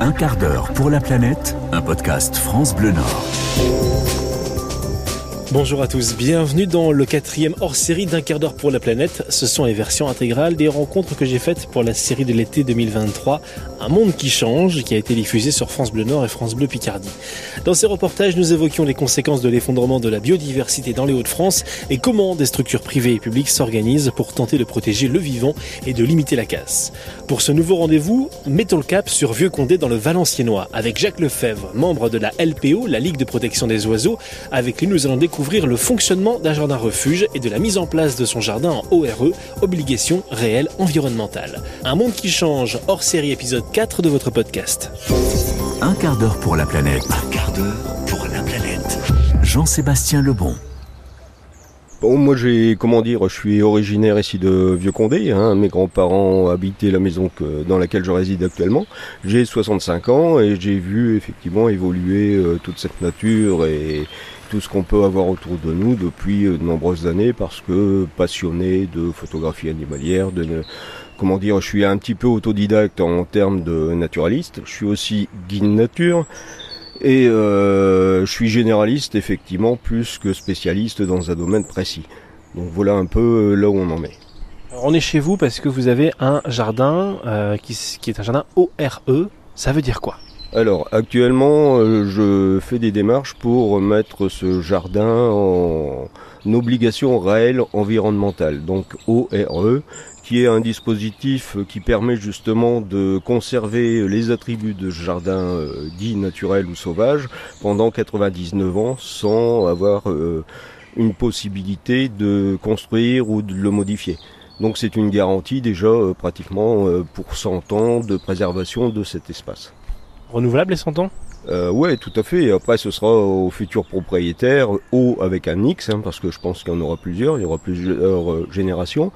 Un quart d'heure pour la planète, un podcast France Bleu Nord. Bonjour à tous, bienvenue dans le quatrième hors-série d'un quart d'heure pour la planète. Ce sont les versions intégrales des rencontres que j'ai faites pour la série de l'été 2023, Un monde qui change, qui a été diffusé sur France Bleu Nord et France Bleu Picardie. Dans ces reportages, nous évoquions les conséquences de l'effondrement de la biodiversité dans les Hauts-de-France et comment des structures privées et publiques s'organisent pour tenter de protéger le vivant et de limiter la casse. Pour ce nouveau rendez-vous, mettons le cap sur Vieux-Condé dans le Valenciennois avec Jacques Lefebvre, membre de la LPO, la Ligue de protection des oiseaux. Avec lui, nous allons découvrir le fonctionnement d'un jardin refuge et de la mise en place de son jardin en ORE, obligation réelle environnementale. Un monde qui change, hors série épisode 4 de votre podcast. Un quart d'heure pour la planète. Un quart d'heure pour la planète. Jean-Sébastien Lebon. Bon, moi j'ai, comment dire, je suis originaire ici de Vieux-Condé. Hein. Mes grands-parents habitaient la maison que, dans laquelle je réside actuellement. J'ai 65 ans et j'ai vu effectivement évoluer euh, toute cette nature et, tout ce qu'on peut avoir autour de nous depuis euh, de nombreuses années parce que passionné de photographie animalière, de comment dire, je suis un petit peu autodidacte en termes de naturaliste. Je suis aussi guide nature. Et euh, je suis généraliste effectivement plus que spécialiste dans un domaine précis. Donc voilà un peu euh, là où on en est. on est chez vous parce que vous avez un jardin qui, qui, est un jardin ORE. Ça veut dire quoi? Alors actuellement euh, je fais des démarches pour mettre ce jardin en obligation réelle environnementale, donc ORE, qui est un dispositif qui permet justement de conserver les attributs de jardin euh, dit naturel ou sauvage pendant 99 ans sans avoir euh, une possibilité de construire ou de le modifier. Donc c'est une garantie déjà pratiquement pour 100 ans de préservation de cet espace renouvelable les 100 ans? Euh, ouais, tout à fait. après, ce sera aux futurs propriétaires, O avec un X, hein, parce que je pense qu'il y en aura plusieurs, il y aura plusieurs euh, générations.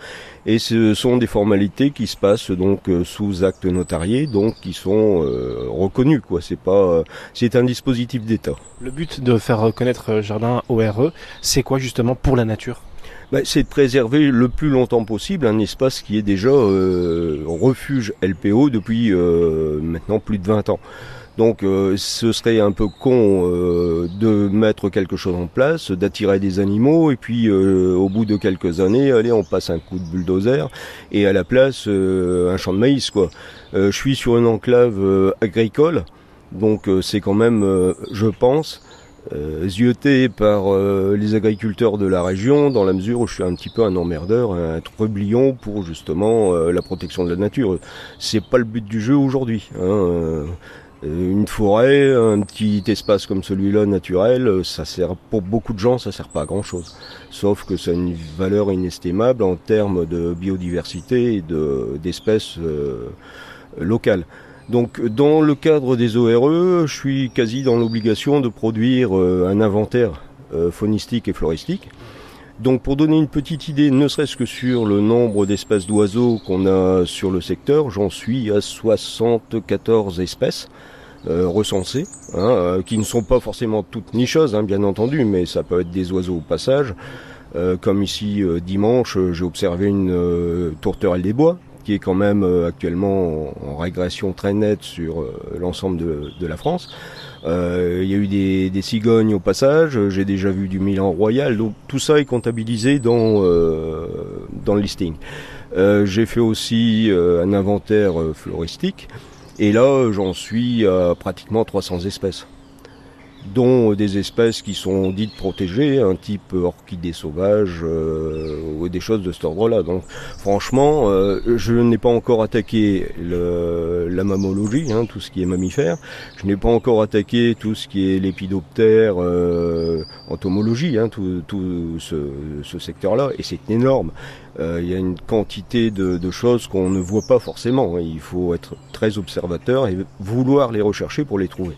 Et ce sont des formalités qui se passent donc euh, sous acte notarié, donc qui sont euh, reconnus. Quoi, c'est pas, c'est un dispositif d'État. Le but de faire reconnaître Jardin ORE, c'est quoi justement pour la nature? Bah, c'est de préserver le plus longtemps possible un espace qui est déjà euh, refuge LPO depuis euh, maintenant plus de 20 ans. Donc euh, ce serait un peu con de mettre quelque chose en place, d'attirer des animaux et puis au bout de quelques années, allez, on passe un coup de bulldozer et à la place un champ de maïs quoi. je suis sur une enclave agricole, donc c'est quand même, je pense, euh, zioté par euh, les agriculteurs de la région, dans la mesure où je suis un petit peu un emmerdeur, un trublion pour justement euh, la protection de la nature. C'est pas le but du jeu aujourd'hui. Hein. Euh, une forêt, un petit espace comme celui-là naturel, ça sert pour beaucoup de gens, ça sert pas à grand chose. Sauf que ça a une valeur inestimable en termes de biodiversité et de d'espèces locales. Donc dans le cadre des ORE, je suis quasi dans l'obligation de produire euh, un inventaire euh, faunistique et floristique. Donc pour donner une petite idée, ne serait-ce que sur le nombre d'espèces d'oiseaux qu'on a sur le secteur, j'en suis à 74 espèces. Euh, hein, qui ne sont pas forcément toutes nicheuses, hein, bien entendu, mais ça peut être des oiseaux au passage. comme ici dimanche, j'ai observé une tourterelle des bois, qui est quand même euh, actuellement en, régression très nette sur euh, l'ensemble de, la France. Euh, il y a eu des, cigognes au passage, j'ai déjà vu du Milan Royal, donc tout ça est comptabilisé dans, dans le listing. j'ai fait aussi un inventaire floristique, et là j'en suis à pratiquement 300 espèces dont des espèces qui sont dites protégées, un type orchidée sauvage euh, ou des choses de cet ordre-là. Donc franchement, euh, je n'ai pas encore attaqué la mammologie, hein, tout ce qui est mammifère. Je n'ai pas encore attaqué tout ce qui est l'épidoptère, euh, entomologie, hein, tout, ce, secteur-là, et c'est énorme. Il y a une quantité de, de choses qu'on ne voit pas forcément. Il faut être très observateur et vouloir les rechercher pour les trouver.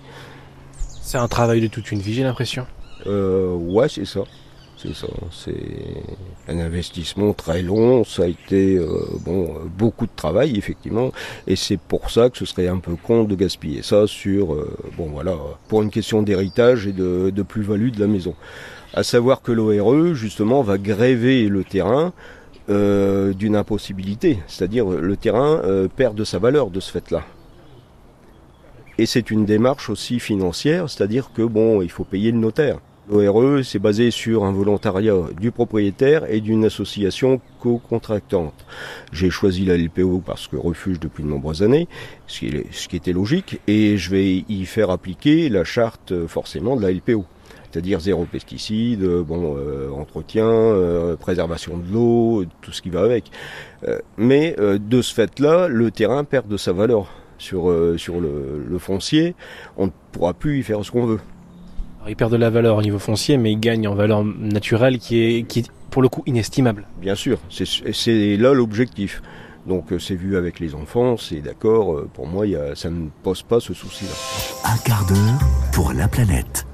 C'est un travail de toute une vie, j'ai l'impression. Euh, ouais, c'est ça. C'est ça. C'est un investissement très long. Ça a été euh, bon beaucoup de travail effectivement, et c'est pour ça que ce serait un peu con de gaspiller ça sur euh, bon voilà pour une question d'héritage et de, de plus-value de la maison. À savoir que l'ORE justement va gréver le terrain euh, d'une impossibilité, c'est-à-dire le terrain perd de sa valeur de ce fait-là. Et c'est une démarche aussi financière, c'est-à-dire que bon, il faut payer le notaire. L'ORE, c'est basé sur un volontariat du propriétaire et d'une association co-contractante. J'ai choisi la LPO parce que refuge depuis de nombreuses années, ce qui, qui était logique, et je vais y faire appliquer la charte forcément de la LPO c'est-à-dire zéro pesticide, bon euh, entretien, euh, préservation de l'eau, tout ce qui va avec. Euh, mais de ce fait-là, le terrain perd de sa valeur sur sur le, le, foncier. On ne pourra plus y faire ce qu'on veut. Alors, il perd de la valeur au niveau foncier, mais il gagne en valeur naturelle qui est qui est pour le coup inestimable. Bien sûr, c'est là l'objectif. Donc c'est vu avec les enfants, c'est d'accord. Pour moi, y a, ça ne pose pas ce souci-là. Un quart d'heure pour la planète.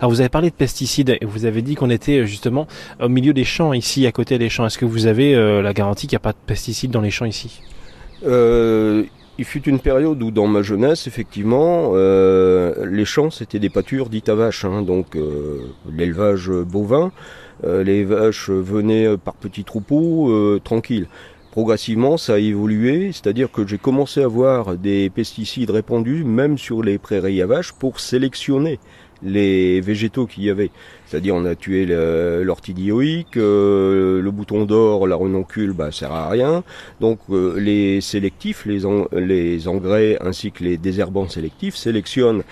Alors vous avez parlé de pesticides et vous avez dit qu'on était euh, justement au milieu des champs ici, à côté des champs. Est-ce que vous avez euh, la garantie qu'il n'y a pas de pesticides dans les champs ici? Euh, Il fut une période où dans ma jeunesse, effectivement, euh, les champs c'était des pâtures dites à vaches, hein, donc euh, l'élevage bovin. les vaches venaient par petits troupeaux tranquilles progressivement ça a évolué, c'est-à-dire que j'ai commencé à voir des pesticides répandus même sur les prairies à vaches pour sélectionner les végétaux qu'il y avait. C'est-à-dire on a tué l'ortidioïque, euh, le bouton d'or, la renoncule, bah sert à rien. Donc euh, les sélectifs, les, engrais ainsi que les désherbants sélectifs sélectionnent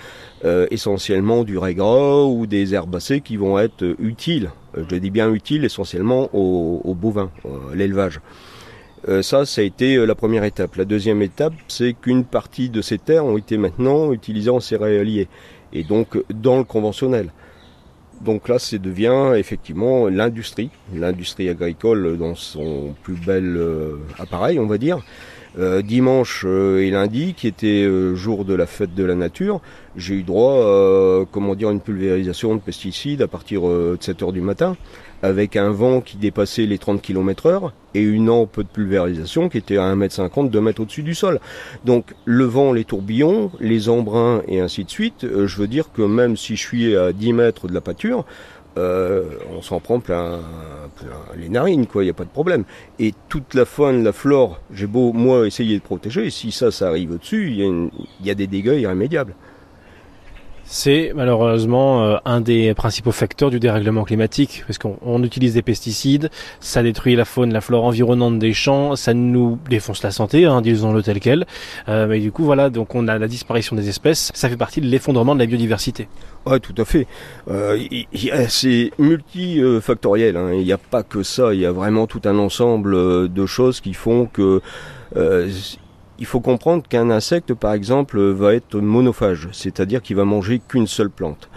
euh, essentiellement du régras ou des herbacées qui vont être utiles. je dis bien utiles essentiellement aux, aux bovins, l'élevage. ça, ça a été la première étape. La deuxième étape, c'est qu'une partie de ces terres ont été maintenant utilisées en céréaliers et donc dans le conventionnel. Donc là, ça devient effectivement l'industrie, l'industrie agricole dans son plus bel euh, appareil, on va dire. Euh, dimanche euh, et lundi, qui était jour de la fête de la nature, j'ai eu droit à comment dire, une pulvérisation de pesticides à partir de 7 heures du matin avec un vent qui dépassait les 30 km heure et une ampe de pulvérisation qui était à 1m50, 2 mètres au-dessus du sol. Donc le vent, les tourbillons, les embruns et ainsi de suite, euh, je veux dire que même si je suis à 10 mètres de la pâture, euh, on s'en prend plein, les narines, quoi, il n'y a pas de problème. Et toute la faune, la flore, j'ai beau, moi, essayer de protéger, si ça, ça arrive au-dessus, il y, y, a des dégâts irrémédiables. C'est malheureusement euh, un des principaux facteurs du dérèglement climatique, parce qu'on utilise des pesticides, ça détruit la faune, la flore environnante des champs, ça nous défonce la santé, hein, disons-le tel quel. Euh, mais du coup, voilà, donc on a la disparition des espèces, ça fait partie de l'effondrement de la biodiversité. Oui, tout à fait. Euh, c'est multifactoriel, hein. il n'y a pas que ça, il y a vraiment tout un ensemble de choses qui font que euh, il faut comprendre qu'un insecte, par exemple, va être monophage, c'est-à-dire qu'il va manger qu'une seule plante.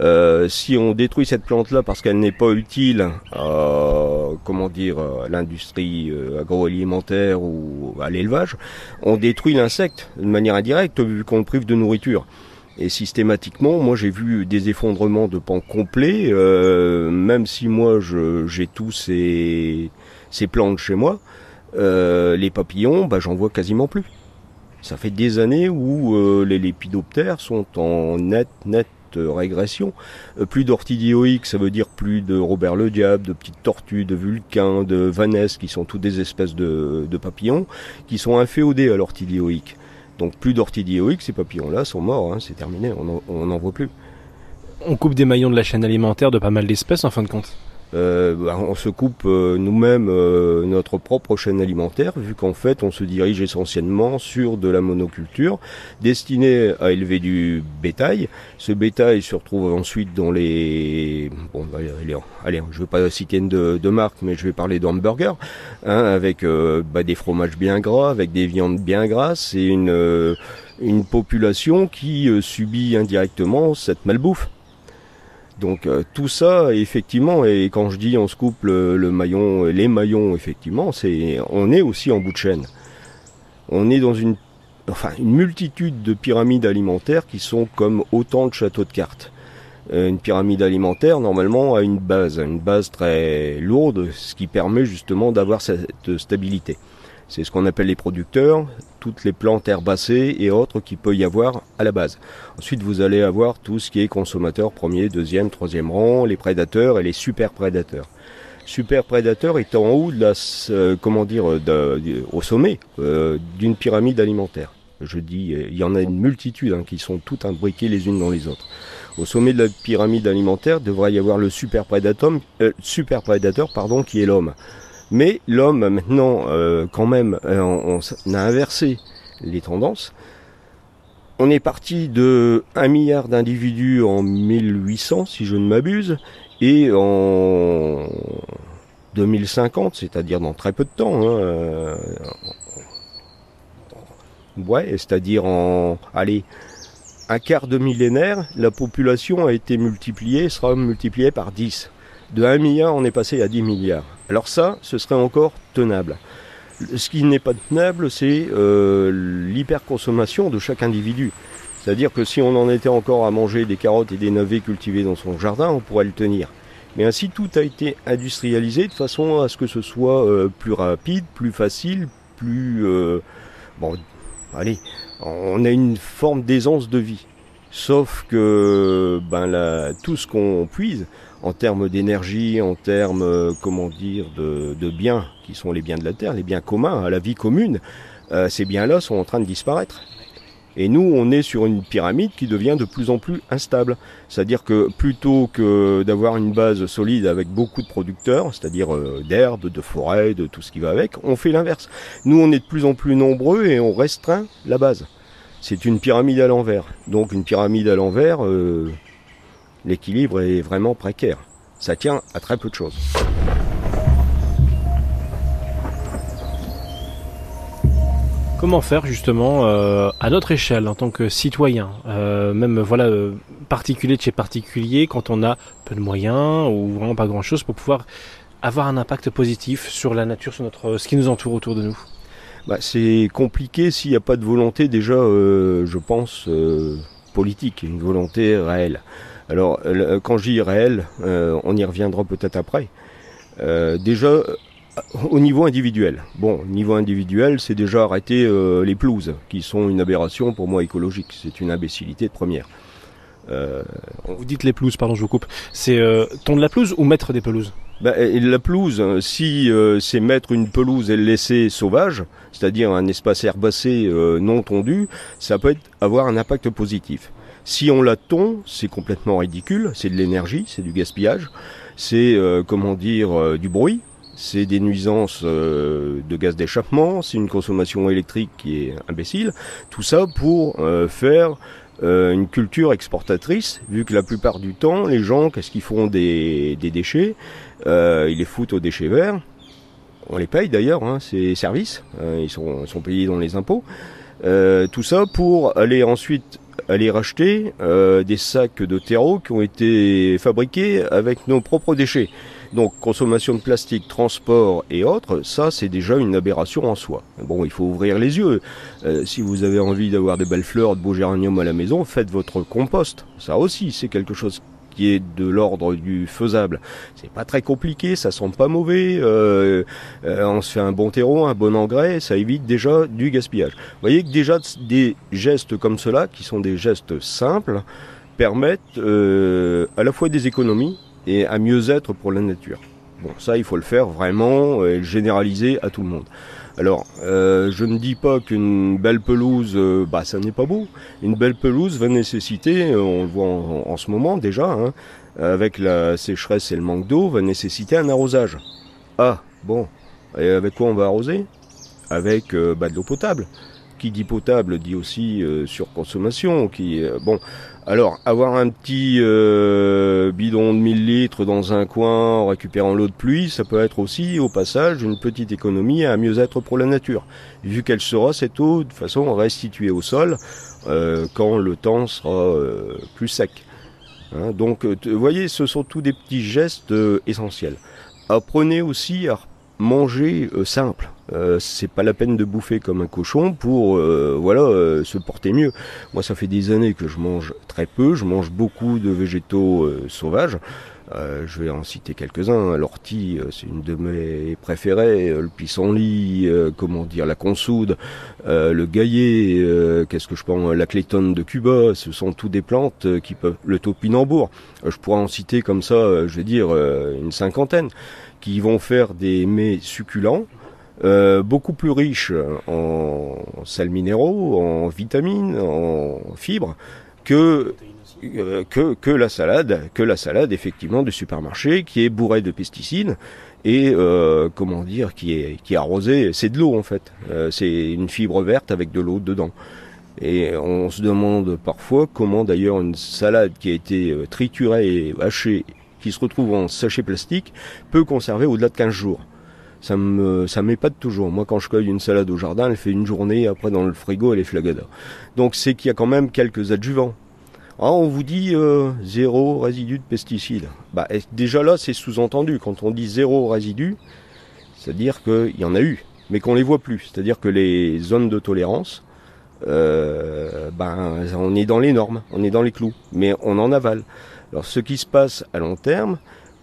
Euh, si on détruit cette plante-là parce qu'elle n'est pas utile à, comment dire, l'industrie euh, agroalimentaire ou à l'élevage, on détruit l'insecte de manière indirecte vu qu'on le prive de nourriture. Et systématiquement, moi j'ai vu des effondrements de pans complets, euh, même si moi j'ai tous ces plantes chez moi, euh, les papillons, bah, j'en vois quasiment plus. Ça fait des années où euh, les lépidoptères sont en net, net régression. Euh, plus d'orthidioïques, ça veut dire plus de Robert le Diable, de petites tortues, de vulcains, de vanesse, qui sont toutes des espèces de, papillons, qui sont inféodés à l'orthidioïque. Donc plus d'orthidioïques, ces papillons-là sont morts, hein, c'est terminé, on n'en voit plus. On coupe des maillons de la chaîne alimentaire de pas mal d'espèces en fin de compte on se coupe euh, nous-mêmes euh, notre propre chaîne alimentaire, vu qu'en fait on se dirige essentiellement sur de la monoculture destinée à élever du bétail. Ce bétail se retrouve ensuite dans les... Bon, bah, allez, je ne vais pas citer de, de marque, mais je vais parler d'hamburger, hein, avec bah, des fromages bien gras, avec des viandes bien grasses, et une, une population qui subit indirectement cette malbouffe. Donc euh, tout ça, effectivement, et quand je dis on se coupe le, maillon, les maillons, effectivement, c'est on est aussi en bout de chaîne. On est dans une, enfin, une multitude de pyramides alimentaires qui sont comme autant de châteaux de cartes. Euh, une pyramide alimentaire, normalement, a une base, une base très lourde, ce qui permet justement d'avoir cette stabilité. C'est ce qu'on appelle les producteurs, toutes les plantes herbacées et autres qu'il peut y avoir à la base. Ensuite, vous allez avoir tout ce qui est consommateur premier, deuxième, troisième rang, les prédateurs et les super prédateurs. Super prédateurs étant en haut de euh, dire, au sommet euh, d'une pyramide alimentaire. Je dis, il y en a une multitude hein, qui sont toutes imbriquées les unes dans les autres. Au sommet de la pyramide alimentaire devrait y avoir le super prédateur, euh, super prédateur pardon, qui est l'homme. Mais l'homme maintenant, euh, quand même, euh, on, a inversé les tendances. On est parti de 1 milliard d'individus en 1800, si je ne m'abuse, et en 2050, c'est-à-dire dans très peu de temps, hein, euh, ouais, c'est-à-dire en, allez, un quart de millénaire, la population a été multipliée, sera multipliée par 10. De 1 milliard, on est passé à 10 milliards. Alors ça, ce serait encore tenable. Ce qui n'est pas tenable, c'est euh, l'hyperconsommation de chaque individu. C'est-à-dire que si on en était encore à manger des carottes et des navets cultivés dans son jardin, on pourrait le tenir. Mais ainsi, tout a été industrialisé de façon à ce que ce soit euh, plus rapide, plus facile, plus... Euh, bon, allez, on a une forme d'aisance de vie. Sauf que ben, la, tout ce qu'on puise, en termes d'énergie, en termes, euh, comment dire, de, de, biens qui sont les biens de la terre, les biens communs à la vie commune, euh, ces biens-là sont en train de disparaître. Et nous, on est sur une pyramide qui devient de plus en plus instable. C'est-à-dire que plutôt que d'avoir une base solide avec beaucoup de producteurs, c'est-à-dire euh, d'herbes, de forêts, de tout ce qui va avec, on fait l'inverse. Nous, on est de plus en plus nombreux et on restreint la base. C'est une pyramide à l'envers. Donc une pyramide à l'envers, euh, l'équilibre est vraiment précaire. Ça tient à très peu de choses. Comment faire justement euh, à notre échelle en tant que citoyen, euh, même voilà euh, particulier de chez particulier, quand on a peu de moyens ou vraiment pas grand chose pour pouvoir avoir un impact positif sur la nature, sur notre ce qui nous entoure autour de nous? Bah, c'est compliqué s'il n'y a pas de volonté déjà, je pense, politique, une volonté réelle. Alors quand dis réelle, euh, on y reviendra peut-être après. déjà au niveau individuel. Bon, niveau individuel, c'est déjà arrêter euh, les pelouses, qui sont une aberration pour moi écologique. C'est une imbécilité de première. Euh, Vous dites les pelouses, pardon, je vous coupe. C'est euh, tondre la pelouse ou mettre des pelouses? Ben, La pelouse, si euh, c'est mettre une pelouse et le laisser sauvage, c'est-à-dire un espace herbacé euh, non tondu, ça peut être, avoir un impact positif. Si on la tond, c'est complètement ridicule, c'est de l'énergie, c'est du gaspillage, c'est, euh, comment dire, du bruit, c'est des nuisances euh, de gaz d'échappement, c'est une consommation électrique qui est imbécile. Tout ça pour euh, faire euh, une culture exportatrice, vu que la plupart du temps, les gens, qu'est-ce qu'ils font des, des déchets Ils les foutent aux déchets verts. On les paye d'ailleurs, hein, ces services, ils sont, sont, payés dans les impôts. tout ça pour aller ensuite aller racheter des sacs de terreau qui ont été fabriqués avec nos propres déchets. Donc consommation de plastique, transport et autres, ça c'est déjà une aberration en soi. Bon, il faut ouvrir les yeux. Euh, si vous avez envie d'avoir des belles fleurs, de beaux géraniums à la maison, faites votre compost. Ça aussi, c'est quelque chose qui est de l'ordre du faisable. C'est pas très compliqué, ça sent pas mauvais. Euh, euh, on se fait un bon terreau, un bon engrais, ça évite déjà du gaspillage. Vous voyez que déjà des gestes comme cela, qui sont des gestes simples, permettent euh, à la fois des économies et un mieux-être pour la nature. Bon, ça, il faut le faire vraiment et le généraliser à tout le monde. Alors, euh, je ne dis pas qu'une belle pelouse, euh, bah, ça n'est pas beau. Une belle pelouse va nécessiter, euh, on le voit en, ce moment déjà, hein, avec la sécheresse et le manque d'eau, va nécessiter un arrosage. Ah, bon, et avec quoi on va arroser? Avec bah, de l'eau potable. Qui dit potable dit aussi surconsommation. Qui, bon, alors, avoir un petit euh, bidon de 1000 litres dans un coin en récupérant l'eau de pluie, ça peut être aussi, au passage, une petite économie à mieux-être pour la nature, vu qu'elle sera, cette eau, de façon restituée au sol euh, quand le temps sera euh, plus sec. Hein, donc, vous voyez, ce sont tous des petits gestes essentiels. Apprenez aussi à manger euh, simple. Euh, c'est pas la peine de bouffer comme un cochon pour euh, voilà euh, se porter mieux. Moi, ça fait des années que je mange très peu. Je mange beaucoup de végétaux sauvages. je vais en citer quelques-uns. L'ortie, c'est une de mes préférées. Le pissenlit, comment dire, la consoude, le gaillet. Qu'est-ce que je pense La clétonne de Cuba. Ce sont tous des plantes qui peuvent. Le topinambour. je pourrais en citer comme ça. je vais dire une cinquantaine qui vont faire des mets succulents beaucoup plus riche en sels minéraux, en vitamines, en fibres que que, la salade, que la salade effectivement du supermarché qui est bourrée de pesticides et euh, comment dire qui est qui est arrosée, c'est de l'eau en fait, euh, c'est une fibre verte avec de l'eau dedans. Et on se demande parfois comment d'ailleurs une salade qui a été euh, triturée hachée, qui se retrouve en sachet plastique, peut conserver au-delà de 15 jours. Ça me m'épate toujours. Moi quand je cueille une salade au jardin, elle fait une journée, après dans le frigo elle est flagada. Donc c'est qu'il y a quand même quelques adjuvants. Ah, on vous dit euh, zéro résidu de pesticides. Bah, déjà là, c'est sous-entendu. Quand on dit zéro résidu, c'est-à-dire qu'il y en a eu, mais qu'on les voit plus. C'est-à-dire que les zones de tolérance, euh, ben, on est dans les normes, on est dans les clous, mais on en avale. Alors, ce qui se passe à long terme,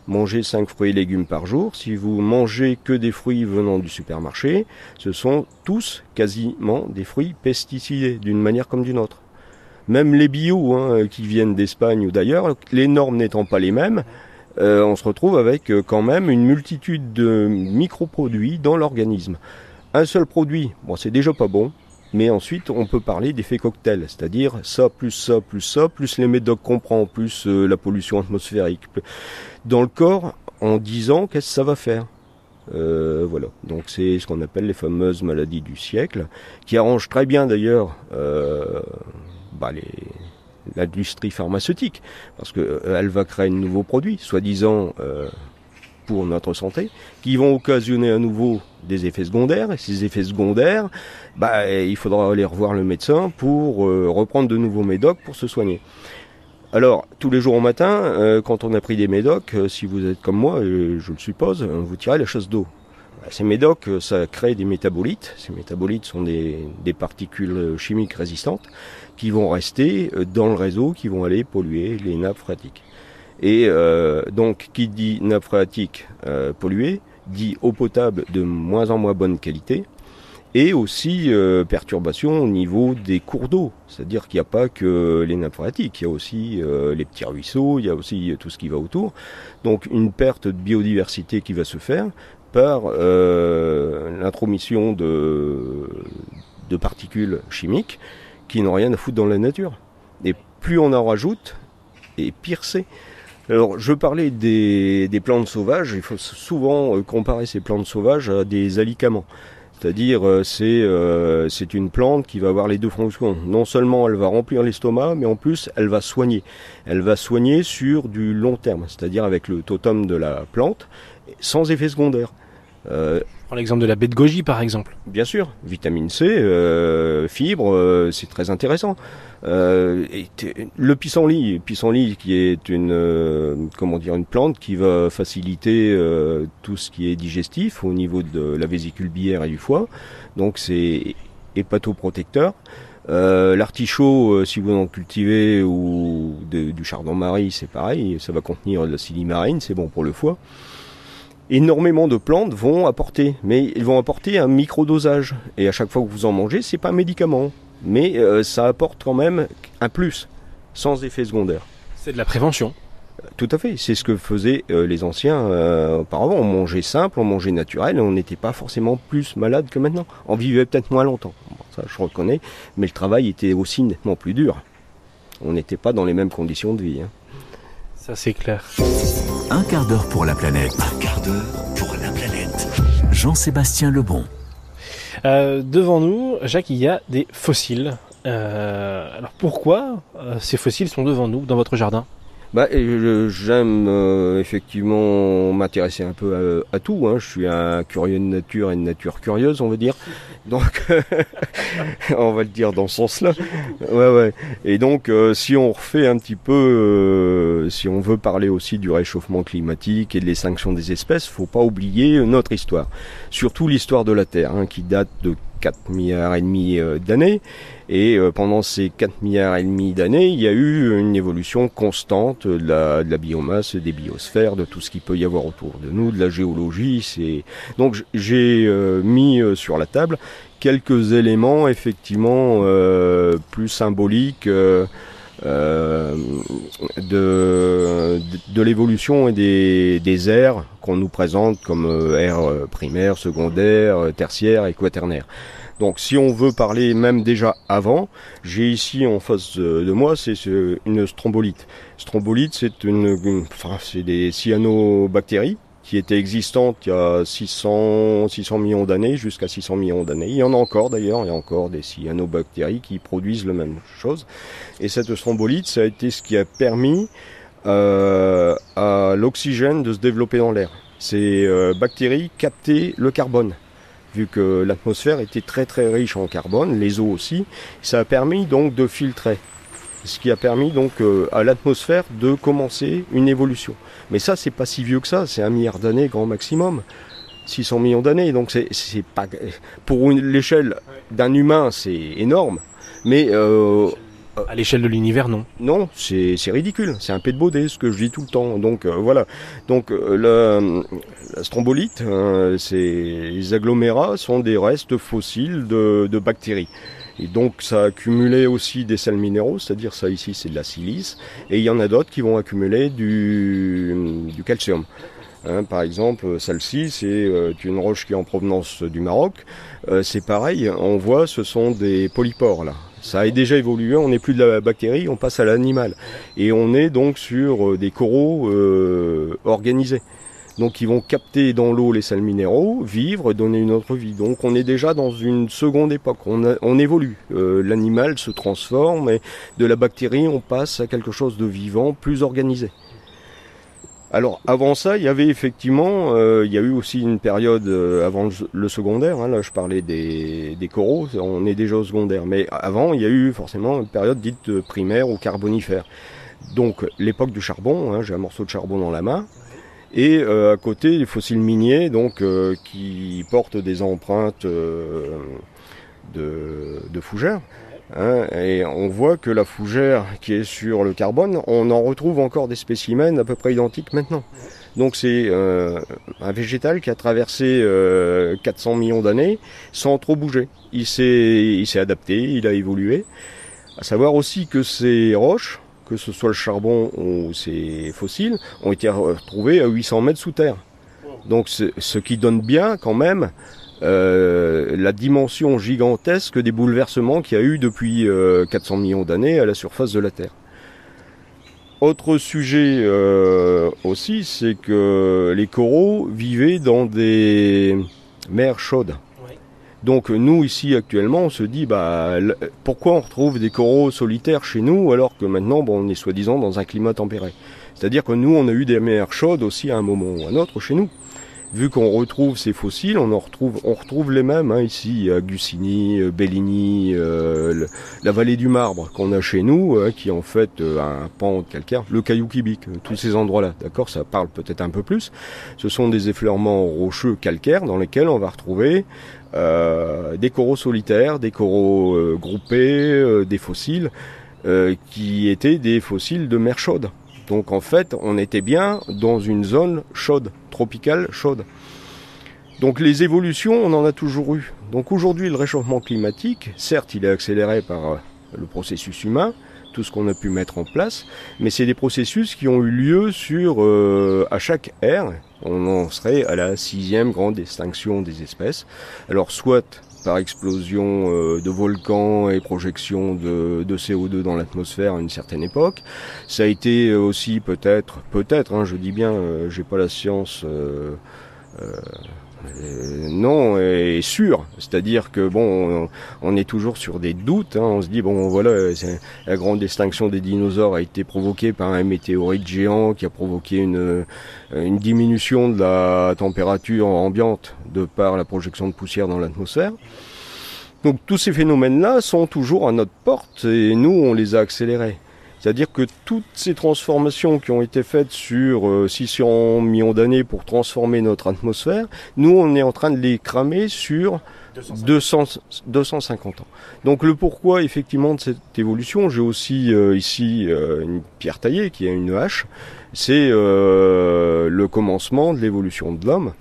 manger 5 fruits et légumes par jour, si vous mangez que des fruits venant du supermarché, ce sont tous quasiment des fruits pesticidés, d'une manière comme d'une autre. Même les bio hein, qui viennent d'Espagne ou d'ailleurs, les normes n'étant pas les mêmes, euh, on se retrouve avec euh, quand même une multitude de microproduits dans l'organisme. Un seul produit, c'est déjà pas bon, mais ensuite on peut parler d'effet cocktail, c'est-à-dire ça plus ça plus ça, plus les médocs qu'on prend, plus euh, la pollution atmosphérique. Dans le corps, en 10 ans, qu'est-ce que ça va faire? Euh, voilà, donc c'est ce qu'on appelle les fameuses maladies du siècle, qui arrangent très bien d'ailleurs euh, bah, l'industrie pharmaceutique, parce qu'elle euh, va créer de nouveaux produits, soi-disant euh, pour notre santé, qui vont occasionner à nouveau des effets secondaires. Et ces effets secondaires, bah, il faudra aller revoir le médecin pour euh, reprendre de nouveaux médocs pour se soigner. Alors, tous les jours au matin, quand on a pris des médocs, si vous êtes comme moi, je le suppose, vous tirez la chasse d'eau. Bah, ces médocs, ça crée des métabolites. Ces métabolites sont des, des particules chimiques résistantes qui vont rester euh, dans le réseau, qui vont aller polluer les nappes phréatiques. Et euh, donc, qui dit nappe phréatique euh, polluée, dit eau potable de moins en moins bonne qualité, et aussi euh, perturbation au niveau des cours d'eau. C'est-à-dire qu'il n'y a pas que les nappes phréatiques, il y a aussi euh, les petits ruisseaux, il y a aussi tout ce qui va autour. Donc une perte de biodiversité qui va se faire par euh, l'intromission de, de particules chimiques qui n'ont rien à foutre dans la nature. Et plus on en rajoute, et pire c'est. Alors, je parlais des, des, plantes sauvages. Il faut souvent euh, comparer ces plantes sauvages à des alicaments. C'est-à-dire, euh, c'est euh, c'est une plante qui va avoir les deux fonctions. Non seulement elle va remplir l'estomac, mais en plus elle va soigner. Elle va soigner sur du long terme, c'est-à-dire avec le totem de la plante, sans effet secondaire. Euh, l'exemple de la baie de goji par exemple. Bien sûr, vitamine C, euh, fibres, c'est très intéressant. Euh, le pissenlit, pissenlit qui est une euh, comment dire une plante qui va faciliter tout ce qui est digestif au niveau de la vésicule biliaire et du foie. Donc c'est hépatoprotecteur. L'artichaut, si vous en cultivez, ou du chardon-marie, c'est pareil, ça va contenir de la silimarine, c'est bon pour le foie énormément de plantes vont apporter, mais ils vont apporter un micro-dosage. Et à chaque fois que vous en mangez, c'est pas un médicament, mais euh, ça apporte quand même un plus, sans effet secondaire. C'est de la prévention. Tout à fait, c'est ce que faisaient euh, les anciens euh, auparavant. On mangeait simple, on mangeait naturel, et on n'était pas forcément plus malade que maintenant. On vivait peut-être moins longtemps, ça je reconnais, mais le travail était aussi nettement plus dur. On n'était pas dans les mêmes conditions de vie. Hein. Ça c'est clair. Un quart d'heure pour la planète. Un quart d'heure pour la planète. Jean-Sébastien Lebon. Euh, devant nous, Jacques, il y a des fossiles. Euh, alors pourquoi euh, ces fossiles sont devant nous dans votre jardin? Bah, J'aime euh, effectivement m'intéresser un peu à, tout. Hein. Je suis un curieux de nature et de nature curieuse, on va dire. Donc, on va le dire dans ce sens-là. Ouais, ouais. Et donc, euh, si on refait un petit peu, euh, si on veut parler aussi du réchauffement climatique et de l'extinction des espèces, faut pas oublier notre histoire. Surtout l'histoire de la Terre, hein, qui date de 4 milliards et demi d'années et euh, pendant ces 4 milliards et demi d'années, il y a eu une évolution constante de la, de la, biomasse, des biosphères, de tout ce qu'il peut y avoir autour de nous, de la géologie. C'est donc j'ai euh, mis euh, sur la table quelques éléments effectivement plus symboliques. euh, de, de l'évolution et des, des aires qu'on nous présente comme euh, aires primaires, secondaires, tertiaires et quaternaires. Donc si on veut parler même déjà avant, j'ai ici en face de moi c'est une strombolite. Strombolite c'est une, enfin, c'est des cyanobactéries qui étaient existantes il y a 600, 600 millions d'années, jusqu'à 600 millions d'années. Il y en a encore d'ailleurs, il y a encore des cyanobactéries qui produisent la même chose. Et cette strombolite, ça a été ce qui a permis euh, à l'oxygène de se développer dans l'air. Ces euh, bactéries captaient le carbone vu que l'atmosphère était très très riche en carbone, les eaux aussi, ça a permis donc de filtrer. Ce qui a permis donc euh, à l'atmosphère de commencer une évolution. Mais ça, c'est pas si vieux que ça, c'est un milliard d'années grand maximum. 600 millions d'années, donc c'est pas pour l'échelle d'un humain, c'est énorme. Mais euh, à l'échelle de l'univers, non. Non, c'est ridicule. C'est un pet de baudet, ce que je dis tout le temps. Donc euh, voilà. Donc euh, la, strombolite, hein, les agglomérats sont des restes fossiles de, bactéries. Et donc ça a accumulé aussi des sels minéraux, c'est-à-dire ça ici c'est de la silice, et il y en a d'autres qui vont accumuler du, du calcium. Hein, par exemple, celle-ci, c'est une roche qui est en provenance du Maroc. c'est pareil, on voit, ce sont des polypores là. Ça a déjà évolué, on n'est plus de la bactérie, on passe à l'animal. Et on est donc sur euh, des coraux euh, organisés. Donc ils vont capter dans l'eau les sels minéraux, vivre, donner une autre vie. Donc on est déjà dans une seconde époque, on, évolue. Euh, l'animal se transforme et de la bactérie on passe à quelque chose de vivant, plus organisé. Alors avant ça, il y avait effectivement, euh, il y a eu aussi une période euh, avant le, secondaire. Hein, là, je parlais des, coraux, on est déjà au secondaire. Mais avant, il y a eu forcément une période dite euh, primaire ou carbonifère. Donc l'époque du charbon. Hein, j'ai un morceau de charbon dans la main. Et à côté, les fossiles miniers, donc qui portent des empreintes de fougères. Hein, et on voit que la fougère qui est sur le carbone, on en retrouve encore des spécimens à peu près identiques maintenant. Donc c'est euh, un végétal qui a traversé 400 euh, millions d'années sans trop bouger. Il s'est adapté, il a évolué. À savoir aussi que ces roches, que ce soit le charbon ou ces fossiles, ont été retrouvés à 800 mètres sous terre. Donc ce qui donne bien quand même euh, la dimension gigantesque des bouleversements qu'il y a eu depuis 400 euh, millions d'années à la surface de la Terre. Autre sujet euh, aussi, c'est que les coraux vivaient dans des mers chaudes. Donc nous ici actuellement on se dit bah pourquoi on retrouve des coraux solitaires chez nous alors que maintenant bon, on est soi-disant dans un climat tempéré? C'est-à-dire que nous on a eu des mers chaudes aussi à un moment ou à un autre chez nous vu qu'on retrouve ces fossiles, on en retrouve, on retrouve les mêmes hein, ici à euh, Bellini, euh, la vallée du Marbre qu'on a chez nous, hein, qui en fait euh, un pan de calcaire, le caillou kibique, tous ces endroits-là, d'accord, ça parle peut-être un peu plus. Ce sont des effleurements rocheux calcaires dans lesquels on va retrouver des coraux solitaires, des coraux groupés, des fossiles qui étaient des fossiles de mer chaude. Donc en fait, on était bien dans une zone chaude, tropicale chaude. Donc les évolutions, on en a toujours eu. Donc aujourd'hui, le réchauffement climatique, certes, il est accéléré par euh, le processus humain, tout ce qu'on a pu mettre en place, mais c'est des processus qui ont eu lieu sur euh, à chaque ère. On en serait à la sixième grande extinction des espèces. Alors soit par explosion euh, de volcans et projection de, CO2 dans l'atmosphère à une certaine époque. Ça a été aussi peut-être, peut-être, hein, je dis bien, euh, j'ai pas la science. Euh, non est sûr, c'est-à-dire que bon, on, est toujours sur des doutes. Hein. on se dit bon, voilà, la grande extinction des dinosaures a été provoquée par un météorite géant qui a provoqué une, une diminution de la température ambiante de par la projection de poussière dans l'atmosphère. Donc tous ces phénomènes-là sont toujours à notre porte et nous, on les a accélérés. C'est-à-dire que toutes ces transformations qui ont été faites sur 600 euh, millions d'années pour transformer notre atmosphère, nous, on est en train de les cramer sur 250, ans. Donc le pourquoi effectivement de cette évolution, j'ai aussi euh, ici euh, une pierre taillée qui est une hache, c'est le commencement de l'évolution de l'homme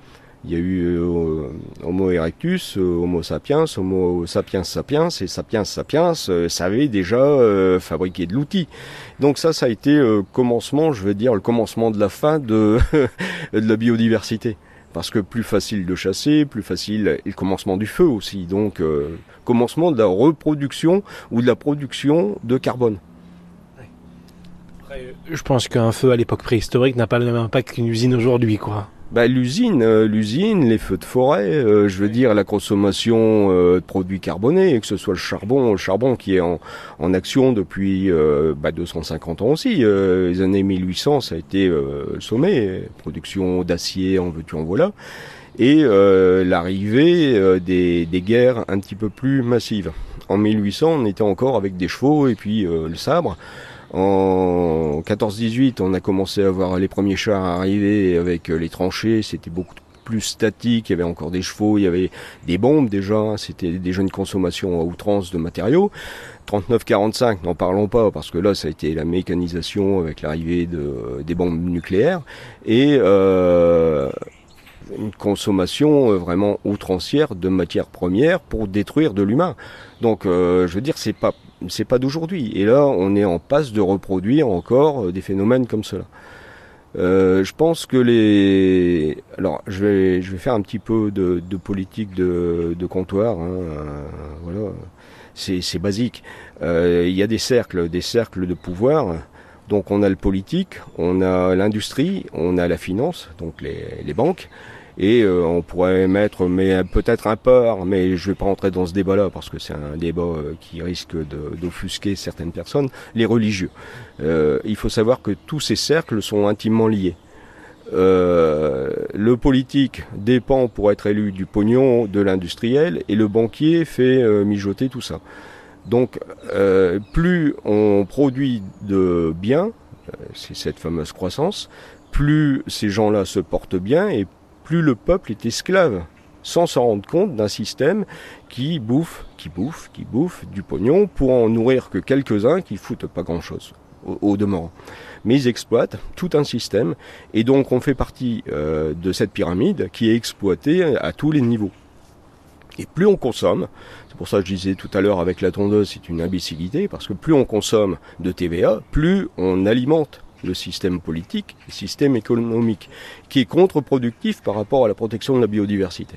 Il y a eu euh, Homo erectus, Homo sapiens, Homo sapiens sapiens et sapiens sapiens savaient déjà fabriquer de l'outil. Donc ça, ça a été le commencement, je veux dire, le commencement de la fin de, de la biodiversité parce que plus facile de chasser, plus facile et le commencement du feu aussi. Donc euh, commencement de la reproduction ou de la production de carbone. Je pense qu'un feu à l'époque préhistorique n'a pas le même impact qu'une usine aujourd'hui, quoi. Bah, l'usine, euh, l'usine, les feux de forêt, euh, je veux dire la consommation euh, de produits carbonés, que ce soit le charbon, le charbon qui est en, en action depuis bah, 250 ans aussi. les années 1800, ça a été le sommet, production d'acier, en veux-tu, en voilà, et l'arrivée des, des guerres un petit peu plus massives. En 1800, on était encore avec des chevaux et puis le sabre. En 14-18, on a commencé à voir les premiers chars arriver avec euh, les tranchées. C'était beaucoup plus statique. Il y avait encore des chevaux, il y avait des bombes déjà. C'était déjà une consommation à outrance de matériaux. 39-45, n'en parlons pas, parce que là, ça a été la mécanisation avec l'arrivée de, des bombes nucléaires. Et euh, une consommation euh, vraiment outrancière de matières premières pour détruire de l'humain. Donc, je veux dire, c'est pas c'est pas d'aujourd'hui. Et là, on est en passe de reproduire encore euh, des phénomènes comme cela. Euh, je pense que les. Alors, je vais, je vais faire un petit peu de, politique de, comptoir. Hein, euh, voilà, c'est basique. il y a des cercles, des cercles de pouvoir. Donc, on a le politique, on a l'industrie, on a la finance, donc les, les banques, et euh, on pourrait mettre, mais peut-être un peur, mais je vais pas rentrer dans ce débat-là parce que c'est un débat euh, qui risque d'offusquer certaines personnes, les religieux. Euh, il faut savoir que tous ces cercles sont intimement liés. le politique dépend pour être élu du pognon de l'industriel et le banquier fait mijoter tout ça. Donc plus on produit de biens, c'est cette fameuse croissance, plus ces gens-là se portent bien et plus le peuple est esclave, sans s'en rendre compte d'un système qui bouffe, qui bouffe, qui bouffe du pognon pour en nourrir que quelques-uns qui foutent pas grand-chose au, demeurant. Mais ils exploitent tout un système et donc on fait partie euh, de cette pyramide qui est exploitée à tous les niveaux. Et plus on consomme, c'est pour ça que je disais tout à l'heure avec la tondeuse, c'est une imbécilité, parce que plus on consomme de TVA, plus on alimente le système politique, le système économique, qui est contre-productif par rapport à la protection de la biodiversité.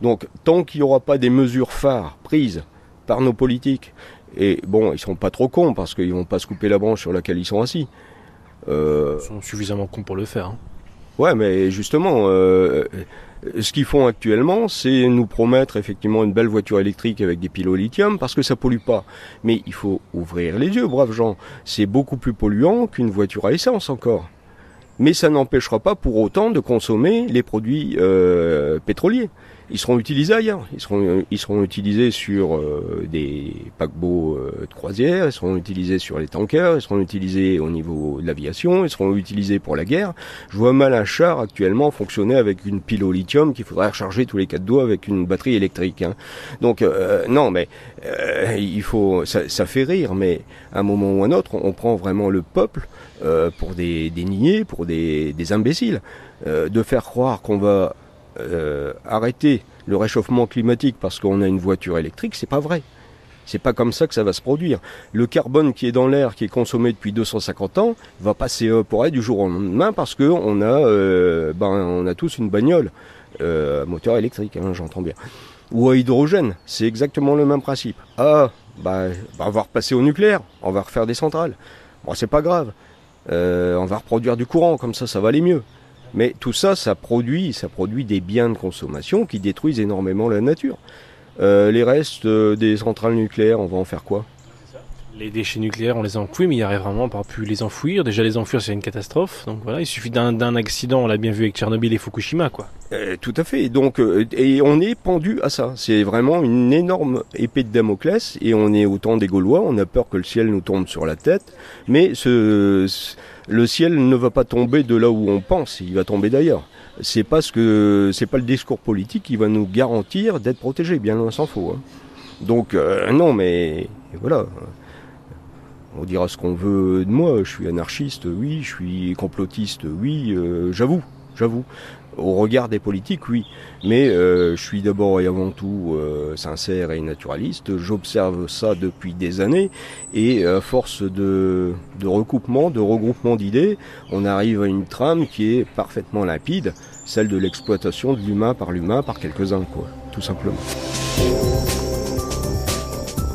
Donc tant qu'il n'y aura pas des mesures phares prises par nos politiques, et bon, ils ne sont pas trop cons parce qu'ils ne vont pas se couper la branche sur laquelle ils sont assis. Euh, ils sont suffisamment cons pour le faire. Hein. Ouais, mais justement, euh, ce qu'ils font actuellement, c'est nous promettre effectivement une belle voiture électrique avec des piles au lithium parce que ça pollue pas. Mais il faut ouvrir les yeux, braves gens. C'est beaucoup plus polluant qu'une voiture à essence encore. Mais ça n'empêchera pas pour autant de consommer les produits euh, pétroliers ils seront utilisés ailleurs. Ils seront, ils seront utilisés sur euh, des paquebots euh, de croisière, ils seront utilisés sur les tankers, ils seront utilisés au niveau de l'aviation, ils seront utilisés pour la guerre. Je vois mal un char actuellement fonctionner avec une pile au lithium qu'il faudrait recharger tous les quatre doigts avec une batterie électrique. Hein. Donc euh, non, mais il faut, ça, ça, fait rire, mais à un moment ou un autre, on, prend vraiment le peuple pour des, des niais, pour des, des imbéciles, de faire croire qu'on va euh, arrêter le réchauffement climatique parce qu'on a une voiture électrique, c'est pas vrai. C'est pas comme ça que ça va se produire. Le carbone qui est dans l'air, qui est consommé depuis 250 ans, va pas s'évaporer du jour au lendemain parce que on a, euh, ben, on a tous une bagnole euh, moteur électrique, hein, j'entends bien, ou à hydrogène. C'est exactement le même principe. Ah, bah, bah, on va repasser au nucléaire, on va refaire des centrales. Bon, c'est pas grave. on va reproduire du courant, comme ça, ça va aller mieux. Mais tout ça, ça produit, ça produit des biens de consommation qui détruisent énormément la nature. Euh, les restes euh, des centrales nucléaires, on va en faire quoi? Les déchets nucléaires, on les enfouit, mais il n'y arrive vraiment pas pu les enfouir. Déjà, les enfouir, c'est une catastrophe. Donc voilà, il suffit d'un accident, on l'a bien vu avec Tchernobyl et Fukushima, quoi. Euh, tout à fait. Donc, et on est pendu à ça. C'est vraiment une énorme épée de Damoclès, et on est autant des Gaulois. On a peur que le ciel nous tombe sur la tête, mais ce le ciel ne va pas tomber de là où on pense, il va tomber d'ailleurs. C'est pas ce que c'est pas le discours politique qui va nous garantir d'être protégés, bien loin s'en faut. Hein. Donc euh, non, mais voilà. On dira ce qu'on veut de moi. Je suis anarchiste, oui. Je suis complotiste, oui. Euh, j'avoue, j'avoue. Au regard des politiques, oui. Mais euh, je suis d'abord et avant tout euh, sincère et naturaliste. J'observe ça depuis des années. Et à force de, de recoupement, de regroupement d'idées, on arrive à une trame qui est parfaitement limpide, celle de l'exploitation de l'humain par l'humain par quelques-uns, quoi, tout simplement.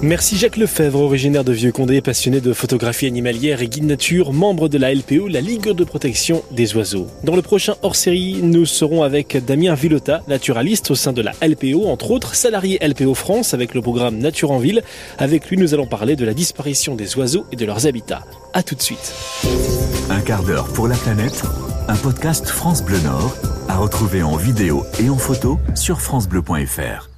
Merci Jacques Lefebvre, originaire de Vieux-Condé, passionné de photographie animalière et guide nature, membre de la LPO, la Ligue de protection des oiseaux. Dans le prochain hors-série, nous serons avec Damien Villota, naturaliste au sein de la LPO, entre autres salarié LPO France avec le programme Nature en ville. Avec lui, nous allons parler de la disparition des oiseaux et de leurs habitats. A tout de suite. Un quart d'heure pour la planète, un podcast France Bleu Nord, à retrouver en vidéo et en photo sur francebleu.fr.